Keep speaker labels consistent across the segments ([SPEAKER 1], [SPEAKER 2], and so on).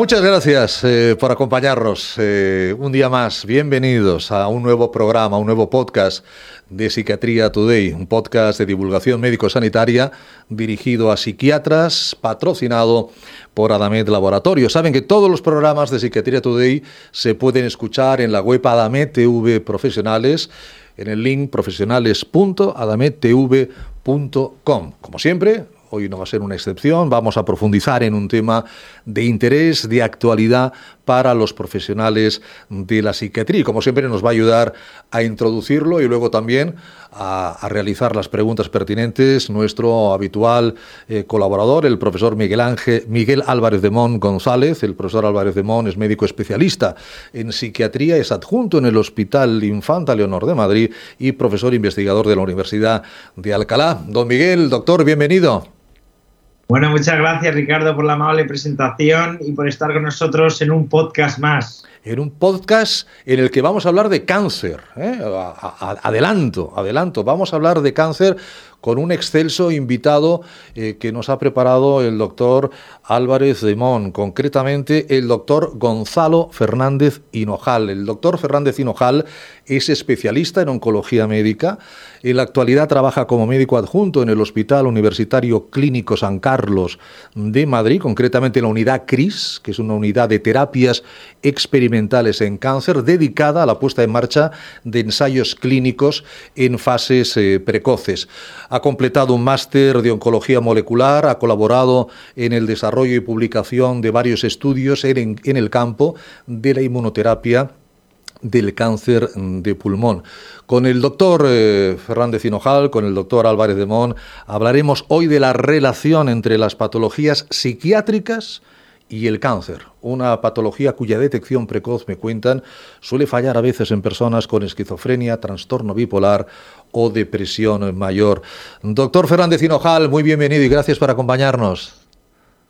[SPEAKER 1] Muchas gracias eh, por acompañarnos eh, un día más. Bienvenidos a un nuevo programa, un nuevo podcast de Psiquiatría Today, un podcast de divulgación médico-sanitaria dirigido a psiquiatras, patrocinado por Adamet Laboratorio. Saben que todos los programas de Psiquiatría Today se pueden escuchar en la web Adamet TV Profesionales, en el link profesionales.adamettv.com. Como siempre, Hoy no va a ser una excepción, vamos a profundizar en un tema de interés, de actualidad para los profesionales de la psiquiatría. Como siempre nos va a ayudar a introducirlo y luego también a, realizar las preguntas pertinentes nuestro habitual eh, colaborador, el profesor Miguel, Ángel, Miguel Álvarez de Mon González. El profesor Álvarez de Mon es médico especialista en psiquiatría, es adjunto en el Hospital Infanta Leonor de Madrid y profesor investigador de la Universidad de Alcalá. Don Miguel, doctor, bienvenido.
[SPEAKER 2] Bueno, muchas gracias Ricardo por la amable presentación y por estar con nosotros en un podcast más.
[SPEAKER 1] En un podcast en el que vamos a hablar de cáncer. ¿eh? Adelanto, adelanto. Vamos a hablar de cáncer con un excelso invitado eh, que nos ha preparado el doctor Álvarez de Mon, concretamente el doctor Gonzalo Fernández Hinojal. El doctor Fernández Hinojal es especialista en oncología médica. En la actualidad trabaja como médico adjunto en el Hospital Universitario Clínico San Carlos de Madrid, concretamente en la unidad CRIS, que es una unidad de terapias experimentales en cáncer dedicada a la puesta en marcha de ensayos clínicos en fases eh, precoces. Ha completado un máster de oncología molecular, ha colaborado en el desarrollo y publicación de varios estudios en, el campo de la inmunoterapia del cáncer de pulmón. Con el doctor eh, Fernández Hinojal, con el doctor Álvarez de Mon, hablaremos hoy de la relación entre las patologías psiquiátricas y el cáncer, una patología cuya detección precoz, me cuentan, suele fallar a veces en personas con esquizofrenia, trastorno bipolar o depresión mayor. Doctor Fernández Hinojal, muy bienvenido y gracias por acompañarnos.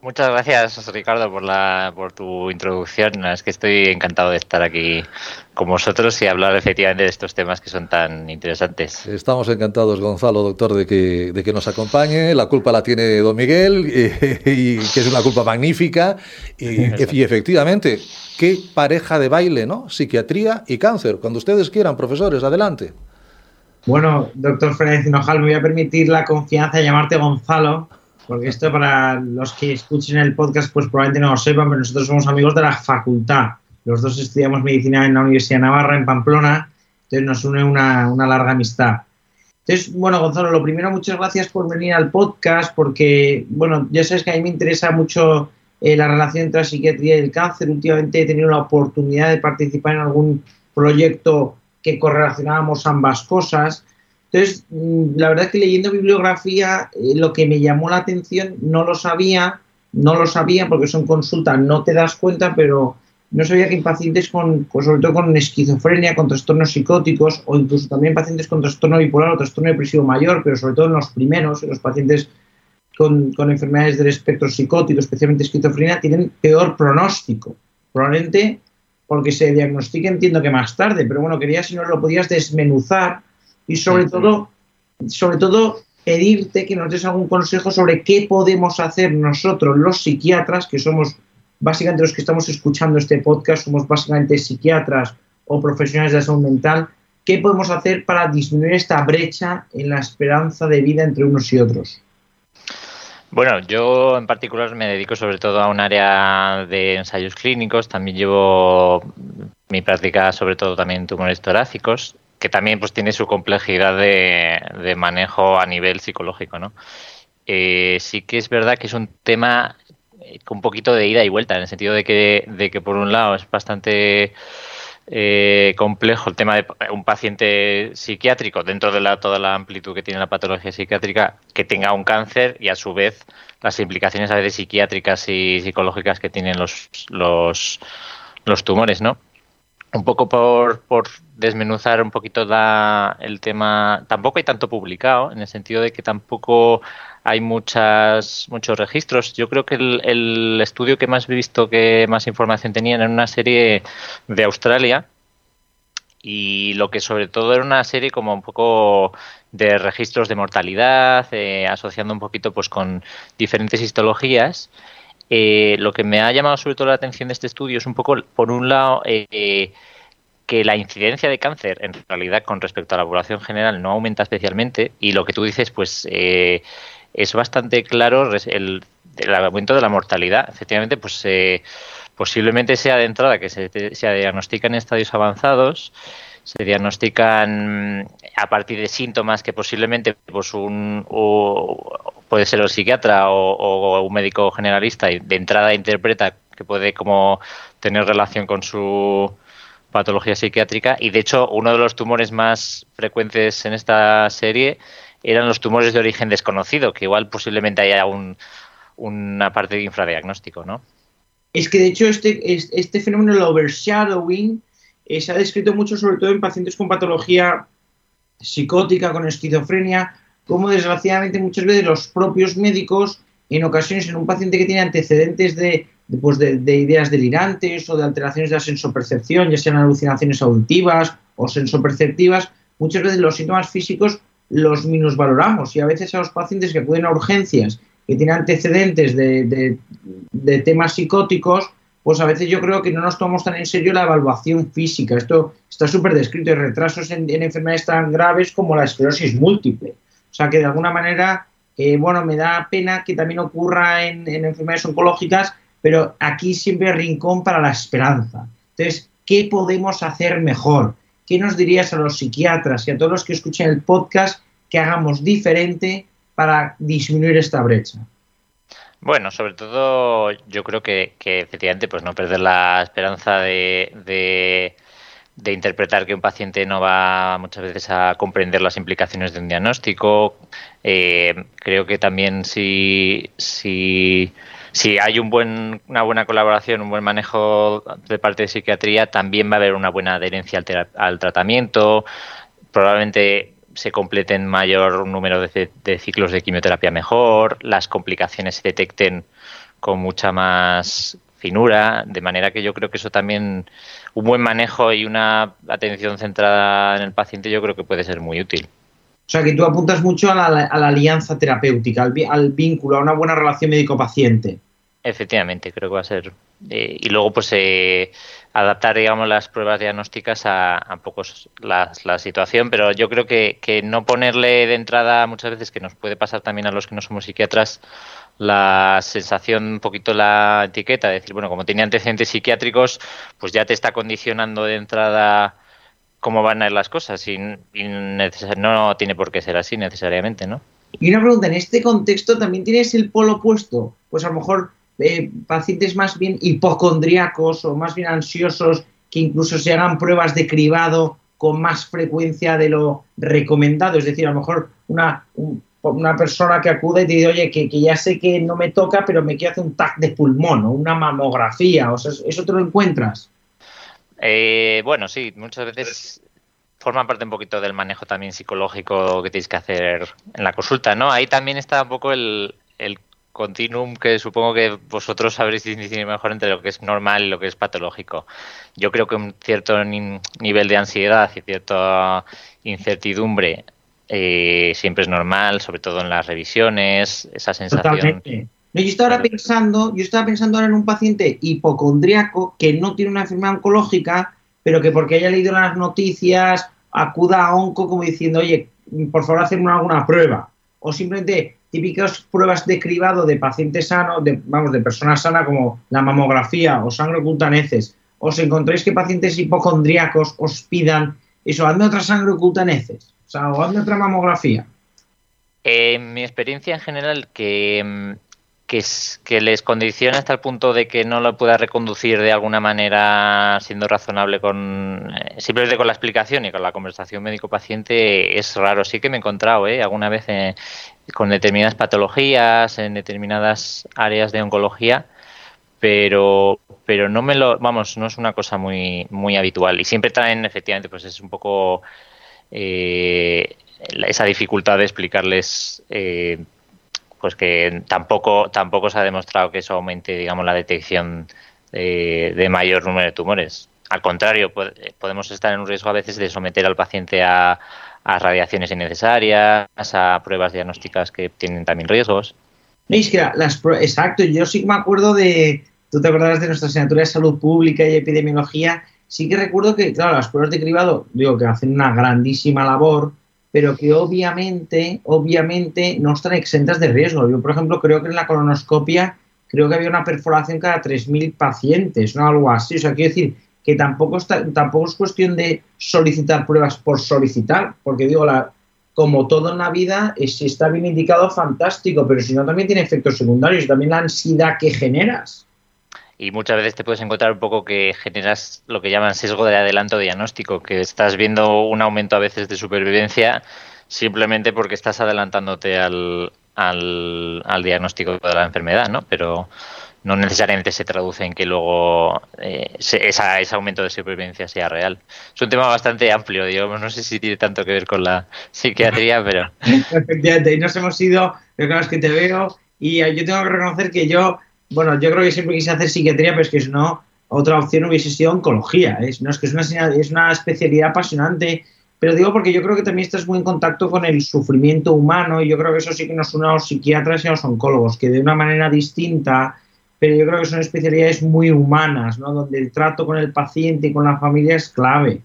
[SPEAKER 3] Muchas gracias, Ricardo, por, la, por tu introducción. Es que estoy encantado de estar aquí con vosotros y hablar efectivamente de estos temas que son tan interesantes.
[SPEAKER 1] Estamos encantados, Gonzalo, doctor, de que, de que nos acompañe. La culpa la tiene don Miguel, y, que es una culpa magnífica. Y, y, efectivamente, qué pareja de baile, ¿no? Psiquiatría y cáncer. Cuando ustedes quieran, profesores, adelante.
[SPEAKER 2] Bueno, doctor Fernández Hinojal, me voy a permitir la confianza de llamarte Gonzalo porque esto para los que escuchen el podcast pues probablemente no lo sepan, pero nosotros somos amigos de la facultad. Los dos estudiamos medicina en la Universidad de Navarra, en Pamplona, entonces nos une una, larga amistad. Entonces, bueno, Gonzalo, lo primero, muchas gracias por venir al podcast, porque, bueno, ya sabes que a mí me interesa mucho eh, la relación entre la psiquiatría y el cáncer. Últimamente he tenido la oportunidad de participar en algún proyecto que correlacionábamos ambas cosas. Entonces, mm, la verdad es que leyendo bibliografía, eh, lo que me llamó la atención, no lo sabía, no lo sabía porque son consultas, no te das cuenta, pero no sabía que en pacientes con, sobre todo con esquizofrenia, con trastornos psicóticos o incluso también pacientes con trastorno bipolar o trastorno depresivo mayor, pero sobre todo en los primeros, en los pacientes con, con enfermedades del espectro psicótico, especialmente esquizofrenia, tienen peor pronóstico. Probablemente porque se diagnostica, entiendo que más tarde, pero bueno, quería si no lo podías desmenuzar y sobre todo, sobre todo pedirte que nos des algún consejo sobre qué podemos hacer nosotros, los psiquiatras, que somos básicamente los que estamos escuchando este podcast, somos básicamente psiquiatras o profesionales de la salud mental, qué podemos hacer para disminuir esta brecha en la esperanza de vida entre unos y otros.
[SPEAKER 3] Bueno, yo en particular me dedico sobre todo a un área de ensayos clínicos, también llevo mi práctica sobre todo también tumores torácicos que también pues tiene su complejidad de, manejo a nivel psicológico, ¿no? Eh, sí que es verdad que es un tema eh, con un poquito de ida y vuelta, en el sentido de que, de que por un lado es bastante eh, complejo el tema de un paciente psiquiátrico dentro de la, toda la amplitud que tiene la patología psiquiátrica que tenga un cáncer y a su vez las implicaciones a veces psiquiátricas y psicológicas que tienen los, los, los tumores, ¿no? Un poco por, por desmenuzar un poquito el tema, tampoco hay tanto publicado, en el sentido de que tampoco hay muchas muchos registros. Yo creo que el, estudio que más he visto que más información tenía era una serie de Australia y lo que sobre todo era una serie como un poco de registros de mortalidad, eh, asociando un poquito pues con diferentes histologías eh, lo que me ha llamado sobre todo la atención de este estudio es un poco, por un lado, eh, que la incidencia de cáncer en realidad con respecto a la población general no aumenta especialmente y lo que tú dices pues eh, es bastante claro el, aumento de la mortalidad. Efectivamente, pues posiblemente sea de entrada que se, se diagnostica en estadios avanzados se diagnostican a partir de síntomas que posiblemente pues un puede ser el psiquiatra o, un médico generalista y de entrada interpreta que puede como tener relación con su patología psiquiátrica y de hecho uno de los tumores más frecuentes en esta serie eran los tumores de origen desconocido, que igual posiblemente haya un, una parte de infradiagnóstico, ¿no?
[SPEAKER 2] Es que de hecho este, este fenómeno del overshadowing eh, se ha descrito mucho sobre todo en pacientes con patología psicótica, con esquizofrenia, como desgraciadamente muchas veces los propios médicos, en ocasiones en un paciente que tiene antecedentes de, pues de, ideas delirantes o de alteraciones de la sensopercepción, ya sean alucinaciones auditivas o sensoperceptivas, muchas veces los síntomas físicos los minusvaloramos. Y a veces a los pacientes que acuden a urgencias que tienen antecedentes de, de temas psicóticos, pues a veces yo creo que no nos tomamos tan en serio la evaluación física. Esto está súper descrito. Hay retrasos en, enfermedades tan graves como la esclerosis múltiple. O sea que de alguna manera, eh, bueno, me da pena que también ocurra en, enfermedades oncológicas, pero aquí siempre hay rincón para la esperanza. Entonces, ¿qué podemos hacer mejor? ¿Qué nos dirías a los psiquiatras y a todos los que escuchen el podcast que hagamos diferente para disminuir esta brecha?
[SPEAKER 3] Bueno, sobre todo yo creo que, efectivamente pues no perder la esperanza de de interpretar que un paciente no va muchas veces a comprender las implicaciones de un diagnóstico. Eh, creo que también si, si, si hay un buen, una buena colaboración, un buen manejo de parte de psiquiatría, también va a haber una buena adherencia al, tratamiento. Probablemente se completen mayor número de, de ciclos de quimioterapia mejor, las complicaciones se detecten con mucha más finura, de manera que yo creo que eso también, un buen manejo y una atención centrada en el paciente, yo creo que puede ser muy útil.
[SPEAKER 2] O sea, que tú apuntas mucho a la, alianza terapéutica, al, vínculo, a una buena relación médico-paciente.
[SPEAKER 3] Efectivamente, creo que va a ser. Eh, y luego, pues, eh, adaptar, digamos, las pruebas diagnósticas a, a pocos la, la, situación, pero yo creo que, que no ponerle de entrada muchas veces, que nos puede pasar también a los que no somos psiquiatras, la sensación, un poquito la etiqueta, de decir, bueno, como tiene antecedentes psiquiátricos, pues ya te está condicionando de entrada cómo van a ir las cosas. Y, no tiene por qué ser así necesariamente, ¿no?
[SPEAKER 2] Y una pregunta, en este contexto también tienes el polo opuesto, pues a lo mejor eh, pacientes más bien hipocondríacos o más bien ansiosos que incluso se hagan pruebas de cribado con más frecuencia de lo recomendado, es decir, a lo mejor una, una persona que acude y te dice, oye, que, ya sé que no me toca, pero me quiero hacer un TAC de pulmón o una mamografía, o sea, ¿eso te lo encuentras?
[SPEAKER 3] Eh, bueno, sí, muchas veces forma parte un poquito del manejo también psicológico que tienes que hacer en la consulta, ¿no? Ahí también está un poco el continuum que supongo que vosotros sabréis distinguir mejor entre lo que es normal y lo que es patológico. Yo creo que un cierto nivel de ansiedad y cierta incertidumbre eh, siempre es normal, sobre todo en las revisiones, esa sensación.
[SPEAKER 2] yo estaba pensando, yo estaba pensando ahora en un paciente hipocondriaco que no tiene una enfermedad oncológica, pero que porque haya leído las noticias acuda a onco como diciendo, oye, por favor, hacerme alguna prueba. O simplemente típicas pruebas de cribado de pacientes sanos, de, vamos, de personas sanas como la mamografía o sangre oculta. Os encontréis que pacientes hipocondríacos os pidan eso, hazme otra sangre oculta o sea, o otra mamografía.
[SPEAKER 3] En mi experiencia en general, que, que, les condiciona hasta el punto de que no lo pueda reconducir de alguna manera siendo razonable con eh, simplemente con la explicación y con la conversación médico-paciente es raro. Sí que me he encontrado ¿eh? alguna vez eh, con determinadas patologías, en determinadas áreas de oncología, pero pero no me lo vamos no es una cosa muy muy habitual. Y siempre traen efectivamente pues es un poco eh, esa dificultad de explicarles eh, pues que tampoco tampoco se ha demostrado que eso aumente digamos la detección de, mayor número de tumores. Al contrario podemos estar en un riesgo a veces de someter al paciente a, radiaciones innecesarias a pruebas diagnósticas que tienen también riesgos
[SPEAKER 2] Es que las, exacto, yo sí me acuerdo de, tú te acordarás de nuestra asignatura de salud pública y epidemiología, sí que recuerdo que, claro, las pruebas de cribado, digo que hacen una grandísima labor, pero que obviamente, obviamente no están exentas de riesgo. Yo, por ejemplo, creo que en la colonoscopia, creo que había una perforación cada 3.000 pacientes, ¿no? Algo así. O sea, quiero decir que tampoco, está, tampoco es cuestión de solicitar pruebas por solicitar, porque digo, la, como todo en la vida, si está bien indicado, fantástico, pero si no, también tiene efectos secundarios, también la ansiedad que generas
[SPEAKER 3] y muchas veces te puedes encontrar un poco que generas lo que llaman sesgo de adelanto diagnóstico, que estás viendo un aumento a veces de supervivencia simplemente porque estás adelantándote al, al, diagnóstico de la enfermedad, ¿no? Pero no necesariamente se traduce en que luego eh, ese aumento de supervivencia sea real. Es un tema bastante amplio, digamos, no sé si tiene tanto que ver con la psiquiatría, pero...
[SPEAKER 2] Efectivamente, y nos hemos ido, lo que es que te veo, y yo tengo que reconocer que yo bueno, yo creo que siempre quise hacer psiquiatría, pero es que si no, otra opción hubiese sido oncología. Es, no, es que es una, es una especialidad apasionante, pero digo porque yo creo que también estás muy en contacto con el sufrimiento humano y yo creo que eso sí que nos une a los psiquiatras y a los oncólogos, que de una manera distinta, pero yo creo que son especialidades muy humanas, ¿no? donde el trato con el paciente y con la familia es clave.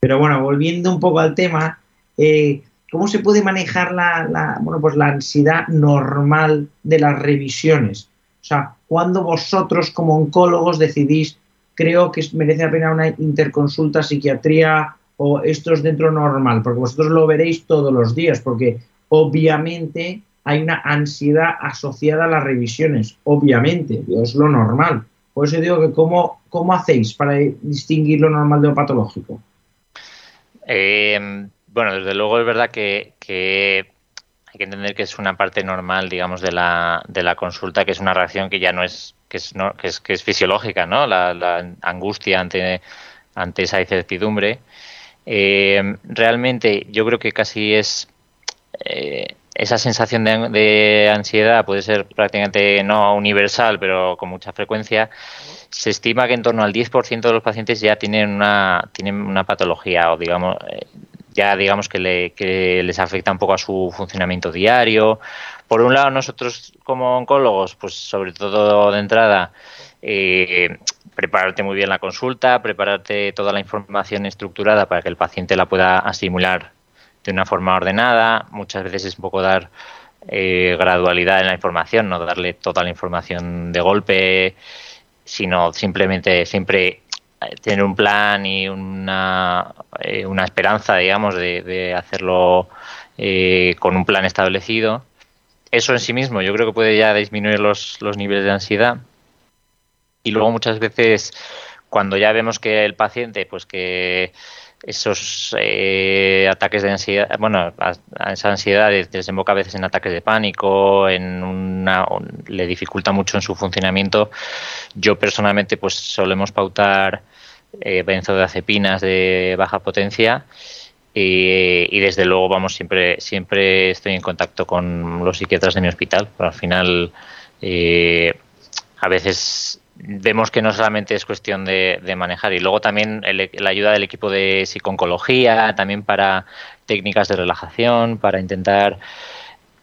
[SPEAKER 2] Pero bueno, volviendo un poco al tema, eh, ¿cómo se puede manejar la, la, bueno, pues la ansiedad normal de las revisiones? O sea, cuando vosotros como oncólogos decidís, creo que merece la pena una interconsulta psiquiatría o esto es dentro normal, porque vosotros lo veréis todos los días, porque obviamente hay una ansiedad asociada a las revisiones, obviamente, es lo normal. Por eso digo que cómo, cómo hacéis para distinguir lo normal de lo patológico.
[SPEAKER 3] Eh, bueno, desde luego es verdad que hay que entender que es una parte normal, digamos, de la, de la consulta, que es una reacción que ya no es que es, que es, que es fisiológica, ¿no? La, angustia ante, ante esa incertidumbre. Eh, realmente yo creo que casi es eh, esa sensación de, de, ansiedad puede ser prácticamente no universal, pero con mucha frecuencia. Se estima que en torno al 10% de los pacientes ya tienen una, tienen una patología o digamos eh, ya digamos que, les afecta un poco a su funcionamiento diario. Por un lado, nosotros como oncólogos, pues sobre todo de entrada, eh, prepararte muy bien la consulta, prepararte toda la información estructurada para que el paciente la pueda asimilar de una forma ordenada. Muchas veces es un poco dar eh, gradualidad en la información, no darle toda la información de golpe, sino simplemente siempre tener un plan y una, eh, una esperanza, digamos, de, hacerlo eh, con un plan establecido. Eso en sí mismo yo creo que puede ya disminuir los, los niveles de ansiedad. Y luego muchas veces cuando ya vemos que el paciente, pues que esos eh, ataques de ansiedad, bueno, esa ansiedad desemboca a veces en ataques de pánico, en una, le dificulta mucho en su funcionamiento. Yo personalmente, pues solemos pautar eh, benzodiazepinas de baja potencia y, desde luego, vamos, siempre, siempre estoy en contacto con los psiquiatras de mi hospital. Pero al final, eh, a veces vemos que no solamente es cuestión de, manejar y luego también la ayuda del equipo de psiconcología, también para técnicas de relajación, para intentar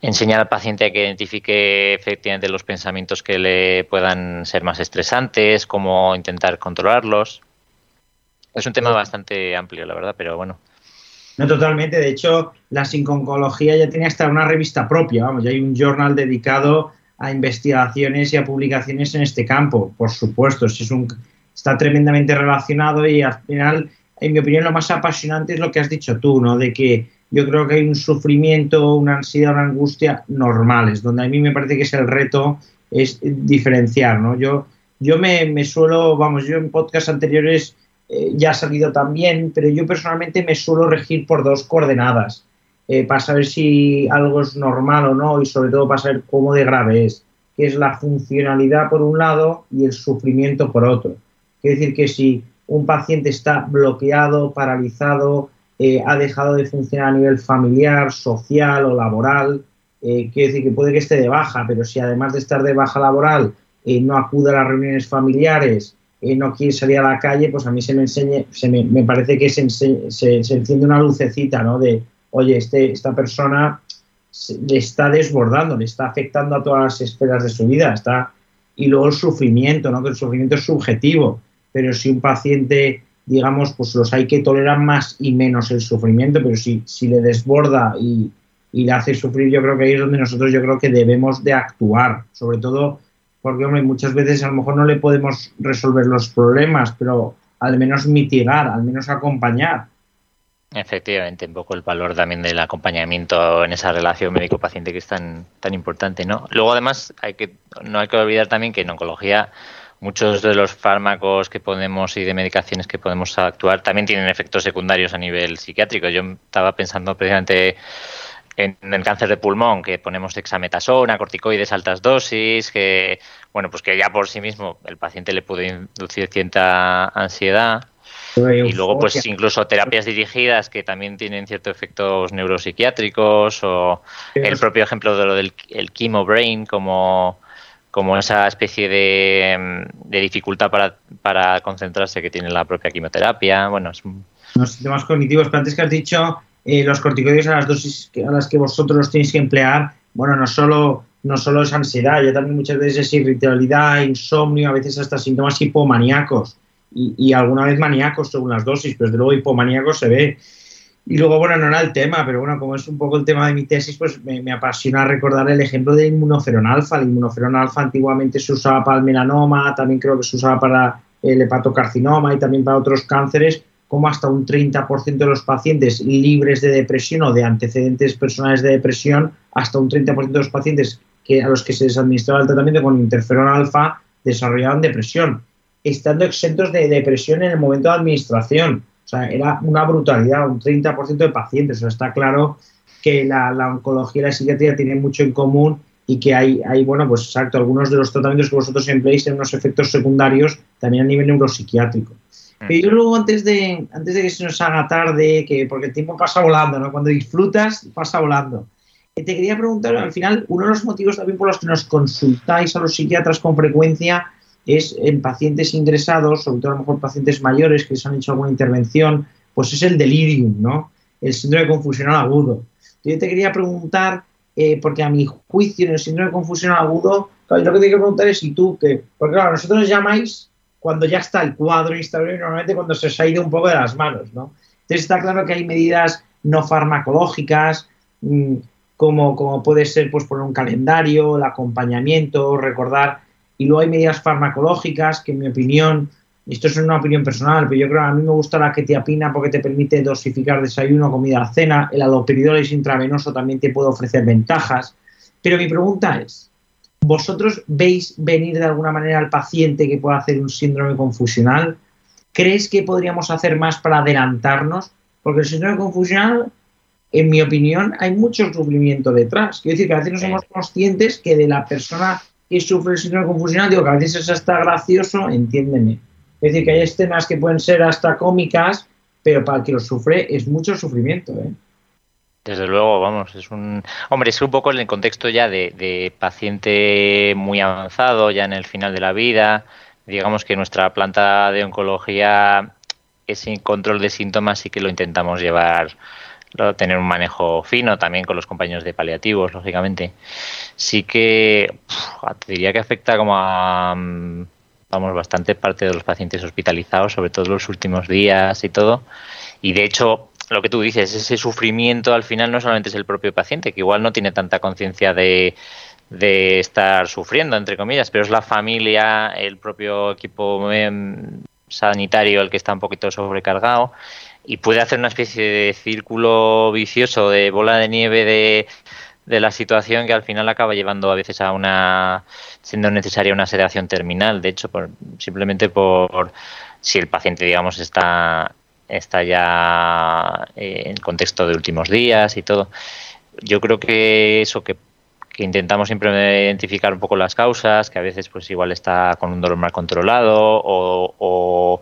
[SPEAKER 3] enseñar al paciente a que identifique efectivamente los pensamientos que le puedan ser más estresantes, cómo intentar controlarlos. Es un tema bastante amplio, la verdad, pero bueno.
[SPEAKER 2] No, totalmente. De hecho, la psiconcología ya tiene hasta una revista propia, vamos, ya hay un journal dedicado a investigaciones y a publicaciones en este campo, por supuesto. Es un, está tremendamente relacionado y al final, en mi opinión, lo más apasionante es lo que has dicho tú, ¿no? De que yo creo que hay un sufrimiento, una ansiedad, una angustia normales, donde a mí me parece que es el reto es diferenciar, ¿no? Yo, yo me, me suelo, vamos, yo en podcasts anteriores eh, ya ha salido también, pero yo personalmente me suelo regir por dos coordenadas. Eh, para saber si algo es normal o no y sobre todo para saber cómo de grave es, que es la funcionalidad por un lado y el sufrimiento por otro. Quiere decir que si un paciente está bloqueado, paralizado, eh, ha dejado de funcionar a nivel familiar, social o laboral, eh, quiere decir que puede que esté de baja, pero si además de estar de baja laboral no acude a las reuniones familiares, no quiere salir a la calle, pues a mí se me enseñe, se me, me parece que se, se, se, enciende una lucecita, ¿no? De, oye, este, esta persona le está desbordando, le está afectando a todas las esferas de su vida. Está, y luego el sufrimiento, ¿no? que el sufrimiento es subjetivo, pero si un paciente, digamos, pues los hay que tolerar más y menos el sufrimiento, pero si, si le desborda y, y le hace sufrir, yo creo que ahí es donde nosotros yo creo que debemos de actuar, sobre todo porque, hombre, muchas veces a lo mejor no le podemos resolver los problemas, pero al menos mitigar, al menos acompañar.
[SPEAKER 3] Efectivamente, un poco el valor también del acompañamiento en esa relación médico-paciente que es tan, tan importante, ¿no? Luego, además, hay que, no hay que olvidar también que en oncología muchos de los fármacos que podemos y de medicaciones que podemos actuar también tienen efectos secundarios a nivel psiquiátrico. Yo estaba pensando precisamente en el cáncer de pulmón, que ponemos dexametasona, corticoides altas dosis, que bueno, pues que ya por sí mismo el paciente le puede inducir cierta ansiedad. Y luego, pues incluso terapias dirigidas que también tienen ciertos efectos neuropsiquiátricos o el propio ejemplo de lo del el chemo brain como, como esa especie de, de dificultad para, para, concentrarse que tiene la propia quimioterapia. Bueno, es...
[SPEAKER 2] Los sistemas cognitivos, pero antes que has dicho eh, los corticoides a las dosis a las que vosotros tenéis que emplear, bueno, no solo, no solo es ansiedad, ya también muchas veces es irritabilidad, insomnio, a veces hasta síntomas hipomaníacos y, alguna vez maníacos según las dosis, pero desde luego hipomaníacos se ve. Y luego, bueno, no era el tema, pero bueno, como es un poco el tema de mi tesis, pues me, me apasiona recordar el ejemplo de inmunoferón alfa. El inmunoferón alfa antiguamente se usaba para el melanoma, también creo que se usaba para el hepatocarcinoma y también para otros cánceres, como hasta un 30% de los pacientes libres de depresión o de antecedentes personales de depresión, hasta un 30% de los pacientes que, a los que se les administraba el tratamiento con interferón alfa desarrollaban depresión, estando exentos de depresión en el momento de administración. O sea, era una brutalidad, un 30% de pacientes. O sea, está claro que la, la, oncología y la psiquiatría tienen mucho en común y que hay, hay, bueno, pues exacto, algunos de los tratamientos que vosotros empleáis tienen unos efectos secundarios también a nivel neuropsiquiátrico. Mm. Pero yo luego, antes de, antes de que se nos haga tarde, que porque el tiempo pasa volando, ¿no? Cuando disfrutas, pasa volando. Eh, te quería preguntar, al final, uno de los motivos también por los que nos consultáis a los psiquiatras con frecuencia es en pacientes ingresados, sobre todo a lo mejor pacientes mayores que se han hecho alguna intervención, pues es el delirium, ¿no? El síndrome confusional agudo. Yo te quería preguntar, eh, porque a mi juicio en el síndrome confusional agudo, claro, lo que te quiero preguntar es si tú, que, porque claro, nosotros llamáis cuando ya está el cuadro instalado y normalmente cuando se os ha ido un poco de las manos, ¿no? Entonces está claro que hay medidas no farmacológicas, mmm, como, como puede ser pues poner un calendario, el acompañamiento, recordar, y luego hay medidas farmacológicas que en mi opinión, esto es una opinión personal, pero yo creo que a mí me gusta la ketiapina porque te permite dosificar desayuno, comida, cena, el aloperidolis intravenoso también te puede ofrecer ventajas, pero mi pregunta es, ¿Vosotros veis venir de alguna manera al paciente que pueda hacer un síndrome confusional? ¿Crees que podríamos hacer más para adelantarnos? Porque el síndrome confusional, en mi opinión, hay mucho sufrimiento detrás. Quiero decir que a veces no somos conscientes que de la persona el síndrome confusional, digo que a veces es hasta gracioso, entiéndeme. Es decir, que hay escenas que pueden ser hasta cómicas, pero para el que lo sufre es mucho sufrimiento. ¿eh?
[SPEAKER 3] Desde luego, vamos, es un... Hombre, es un poco en el contexto ya de, paciente muy avanzado, ya en el final de la vida. Digamos que nuestra planta de oncología, ese control de síntomas sí que lo intentamos llevar, tener un manejo fino también con los compañeros de paliativos, lógicamente. Sí que te diría que afecta como a, vamos, bastante parte de los pacientes hospitalizados, sobre todo los últimos días y todo. Y de hecho, lo que tú dices, ese sufrimiento al final no solamente es el propio paciente, que igual no tiene tanta conciencia de, de estar sufriendo, entre comillas, pero es la familia, el propio equipo em, sanitario el que está un poquito sobrecargado y puede hacer una especie de círculo vicioso de bola de nieve de, de la situación que al final acaba llevando a veces a una siendo necesaria una sedación terminal de hecho por, simplemente por si el paciente digamos está está ya eh, en contexto de últimos días y todo. Yo creo que eso que, que, intentamos siempre identificar un poco las causas, que a veces pues igual está con un dolor mal controlado o, o,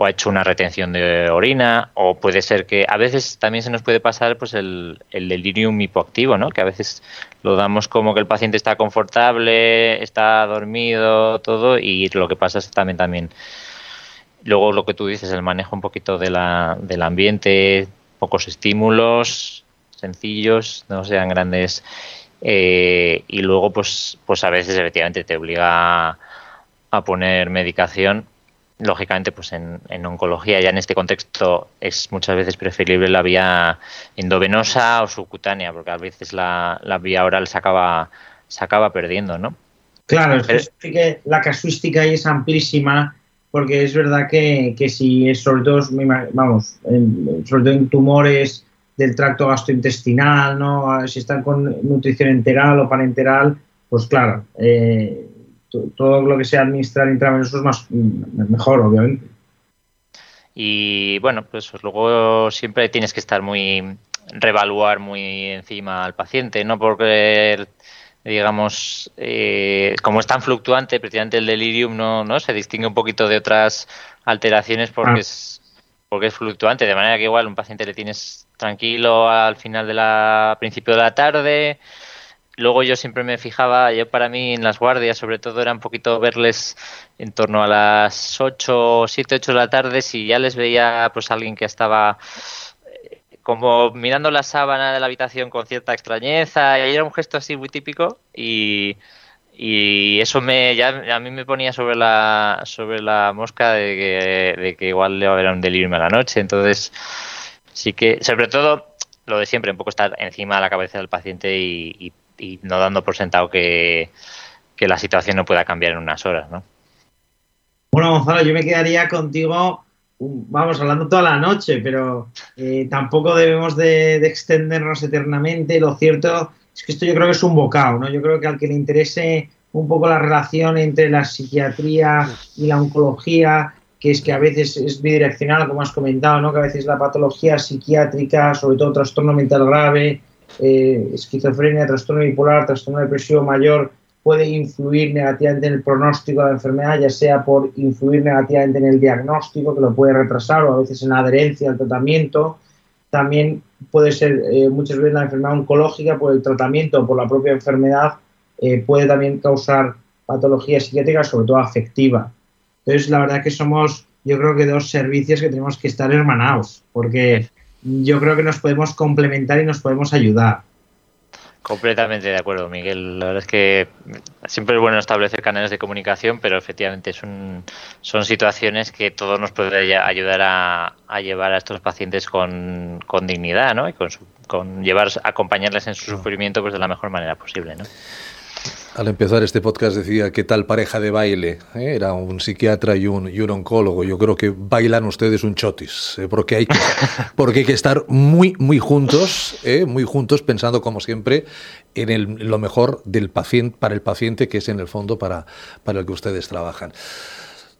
[SPEAKER 3] o, ha hecho una retención de orina o puede ser que a veces también se nos puede pasar pues el, el delirium hipoactivo, ¿no? que a veces lo damos como que el paciente está confortable, está dormido, todo y lo que pasa es también también Luego lo que tú dices, el manejo un poquito de la, del ambiente, pocos estímulos, sencillos, no sean grandes. Eh, y luego, pues, pues a veces efectivamente te obliga a poner medicación lógicamente, pues en, oncología, ya en este contexto, es muchas veces preferible la vía endovenosa o subcutánea, porque a veces la, vía oral se acaba, se acaba perdiendo, ¿no?
[SPEAKER 2] Claro, es que la casuística ahí es amplísima, porque es verdad que, si es sobre todo, vamos, sobre todo en tumores del tracto gastrointestinal, ¿no? Si están con nutrición enteral o parenteral, pues claro, eh, todo lo que sea administrar intravenoso es más, mm, mejor, obviamente.
[SPEAKER 3] Y bueno, pues luego siempre tienes que estar muy, revaluar muy encima al paciente, no porque digamos, eh, como es tan fluctuante, precisamente el delirium no, no se distingue un poquito de otras alteraciones porque ah. es porque es fluctuante, de manera que igual un paciente le tienes tranquilo al final de la principio de la tarde, Luego yo siempre me fijaba, yo para mí en las guardias sobre todo era un poquito verles en torno a las 8, 7, 8 de la tarde, si ya les veía pues alguien que estaba eh, como mirando la sábana de la habitación con cierta extrañeza, y era un gesto así muy típico y, y eso me ya a mí me ponía sobre la sobre la mosca de que, de que igual le va a haber un delirio a la noche, entonces sí que sobre todo lo de siempre, un poco estar encima de la cabeza del paciente y y no dando por sentado que, la situación no pueda cambiar en unas horas, ¿no?
[SPEAKER 2] Bueno, Gonzalo, yo me quedaría contigo, vamos, hablando toda la noche, pero eh, tampoco debemos de, extendernos eternamente. Lo cierto es que esto yo creo que es un bocado, ¿no? Yo creo que al que le interese un poco la relación entre la psiquiatría y la oncología, que es que a veces es bidireccional, como has comentado, ¿no? Que a veces la patología psiquiátrica, sobre todo trastorno mental grave, eh, esquizofrenia, trastorno bipolar, trastorno depresivo mayor, puede influir negativamente en el pronóstico de la enfermedad, ya sea por influir negativamente en el diagnóstico, que lo puede retrasar, o a veces en la adherencia al tratamiento. También puede ser eh, muchas veces la enfermedad oncológica por el tratamiento o por la propia enfermedad, eh, puede también causar patología psiquiátrica, sobre todo afectiva. Entonces, la verdad que somos, yo creo que dos servicios que tenemos que estar hermanados, porque yo creo que nos podemos complementar y nos podemos ayudar.
[SPEAKER 3] Completamente de acuerdo, Miguel. La verdad es que siempre es bueno establecer canales de comunicación, pero efectivamente son, son situaciones que todos nos puede ayudar a, llevar a estos pacientes con, con dignidad, ¿no? Y con, con llevar, acompañarles en su sufrimiento pues de la mejor manera posible, ¿no?
[SPEAKER 1] Al empezar este podcast decía qué tal pareja de baile. ¿eh? Era un psiquiatra y un, y un, oncólogo. Yo creo que bailan ustedes un chotis, ¿eh? porque, hay que, porque hay que estar muy, muy juntos, ¿eh? muy juntos, pensando como siempre en, el, lo mejor del paciente, para el paciente, que es en el fondo para, para el que ustedes trabajan.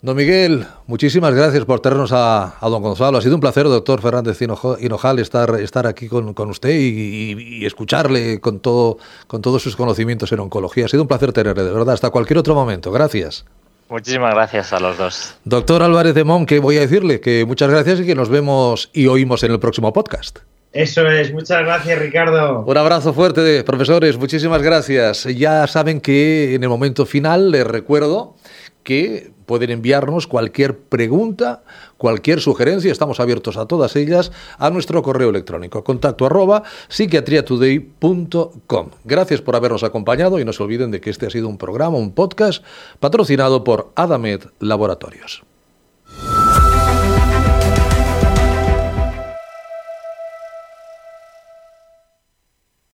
[SPEAKER 1] Don Miguel, muchísimas gracias por traernos a, don Gonzalo. Ha sido un placer, doctor Fernández Hinojal, estar, estar aquí con, usted y, escucharle con, todo, con todos sus conocimientos en oncología. Ha sido un placer tenerle, de verdad. Hasta cualquier otro momento. Gracias.
[SPEAKER 3] Muchísimas gracias a los dos.
[SPEAKER 1] Doctor Álvarez de Mon, que voy a decirle que muchas gracias y que nos vemos y oímos en el próximo podcast.
[SPEAKER 2] Eso es, muchas gracias Ricardo.
[SPEAKER 1] Un abrazo fuerte, profesores, muchísimas gracias. Ya saben que en el momento final les recuerdo que pueden enviarnos cualquier pregunta, cualquier sugerencia, estamos abiertos a todas ellas, a nuestro correo electrónico, contacto arroba psiquiatriatoday.com. Gracias por habernos acompañado y no se olviden de que este ha sido un programa, un podcast patrocinado por Adamed Laboratorios.